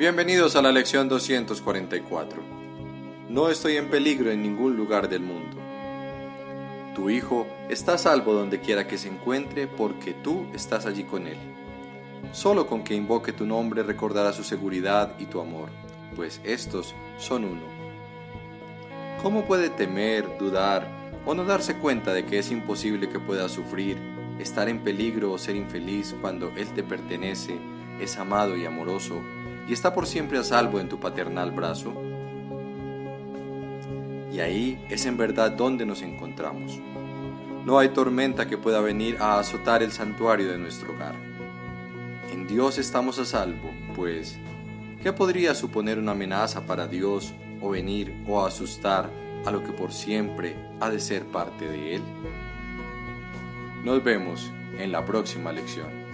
Bienvenidos a la lección 244. No estoy en peligro en ningún lugar del mundo. Tu hijo está a salvo donde quiera que se encuentre porque tú estás allí con él. Solo con que invoque tu nombre recordará su seguridad y tu amor, pues estos son uno. ¿Cómo puede temer, dudar o no darse cuenta de que es imposible que pueda sufrir, estar en peligro o ser infeliz cuando Él te pertenece, es amado y amoroso y está por siempre a salvo en tu paternal brazo? Y ahí es en verdad donde nos encontramos. No hay tormenta que pueda venir a azotar el santuario de nuestro hogar. En Dios estamos a salvo, pues, ¿qué podría suponer una amenaza para Dios o venir o asustar a lo que por siempre ha de ser parte de Él? Nos vemos en la próxima lección.